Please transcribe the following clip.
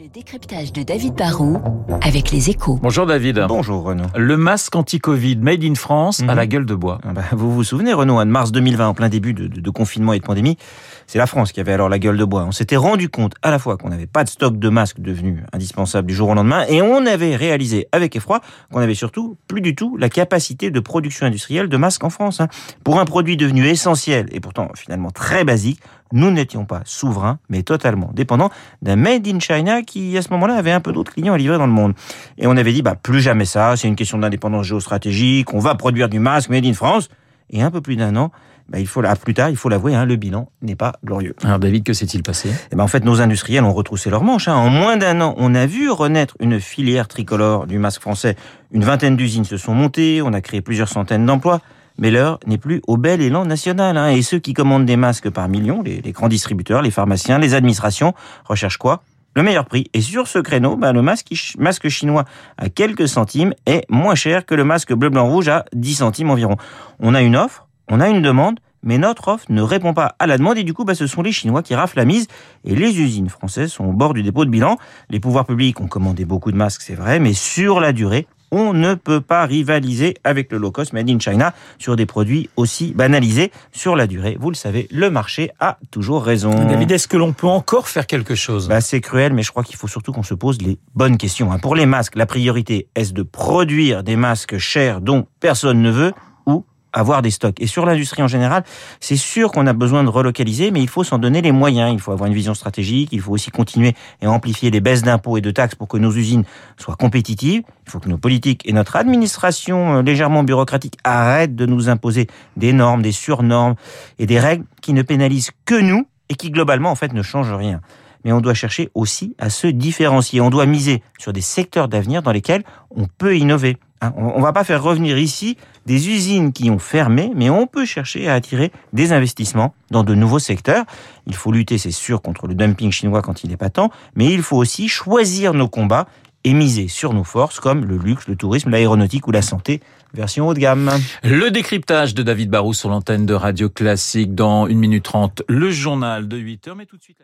Le décryptage de David Barrault avec les échos. Bonjour David. Bonjour Renaud. Le masque anti-Covid made in France à la gueule de bois. Ah bah, vous vous souvenez Renaud, en mars 2020, en plein début de, de- de confinement et de pandémie, c'est la France qui avait alors la gueule de bois. On s'était rendu compte à la fois qu'on n'avait pas de stock de masques devenu indispensable du jour au lendemain et on avait réalisé avec effroi qu'on avait surtout plus du tout la capacité de production industrielle de masques en France. hein. Pour un produit devenu essentiel et pourtant finalement très basique, nous n'étions pas souverains, mais totalement dépendants d'un made in China qui, à ce moment-là, avait un peu d'autres clients à livrer dans le monde. Et on avait dit, bah, plus jamais ça, c'est une question d'indépendance géostratégique, on va produire du masque made in France. Et un peu plus d'un an, bah, il faut, là, plus tard, il faut l'avouer, hein, le bilan n'est pas glorieux. Alors David, que s'est-il passé? Et ben, en fait, nos industriels ont retroussé leurs manches. hein. En moins d'un an, on a vu renaître une filière tricolore du masque français. Une vingtaine d'usines se sont montées, on a créé plusieurs centaines d'emplois. Mais l'heure n'est plus au bel élan national. hein. Et ceux qui commandent des masques par millions, les, grands distributeurs, les pharmaciens, les administrations, recherchent quoi? Le meilleur prix. Et sur ce créneau, bah, le masque, masque chinois à quelques centimes est moins cher que le masque bleu-blanc-rouge à 10 centimes environ. On a une offre, on a une demande, mais notre offre ne répond pas à la demande et du coup, bah, ce sont les Chinois qui raflent la mise et les usines françaises sont au bord du dépôt de bilan. Les pouvoirs publics ont commandé beaucoup de masques, c'est vrai, mais sur la durée, on ne peut pas rivaliser avec le low cost made in China sur des produits aussi banalisés. Sur la durée, vous le savez, le marché a toujours raison. David, est-ce que l'on peut encore faire quelque chose? Bah, c'est cruel, mais je crois qu'il faut surtout qu'on se pose les bonnes questions. hein. Pour les masques, la priorité est-ce de produire des masques chers dont personne ne veut avoir des stocks. Et sur l'industrie en général, c'est sûr qu'on a besoin de relocaliser, mais il faut s'en donner les moyens. Il faut avoir une vision stratégique, il faut aussi continuer et amplifier les baisses d'impôts et de taxes pour que nos usines soient compétitives. Il faut que nos politiques et notre administration euh, légèrement bureaucratique arrêtent de nous imposer des normes, des surnormes et des règles qui ne pénalisent que nous et qui globalement en fait ne changent rien mais on doit chercher aussi à se différencier. On doit miser sur des secteurs d'avenir dans lesquels on peut innover. Hein. On ne va pas faire revenir ici des usines qui ont fermé, mais on peut chercher à attirer des investissements dans de nouveaux secteurs. Il faut lutter, c'est sûr, contre le dumping chinois quand il est patent, mais il faut aussi choisir nos combats et miser sur nos forces comme le luxe, le tourisme, l'aéronautique ou la santé, version haut de gamme. Le décryptage de David Barrault sur l'antenne de Radio Classique dans 1 minute 30, le journal de 8 heures, mais tout de suite...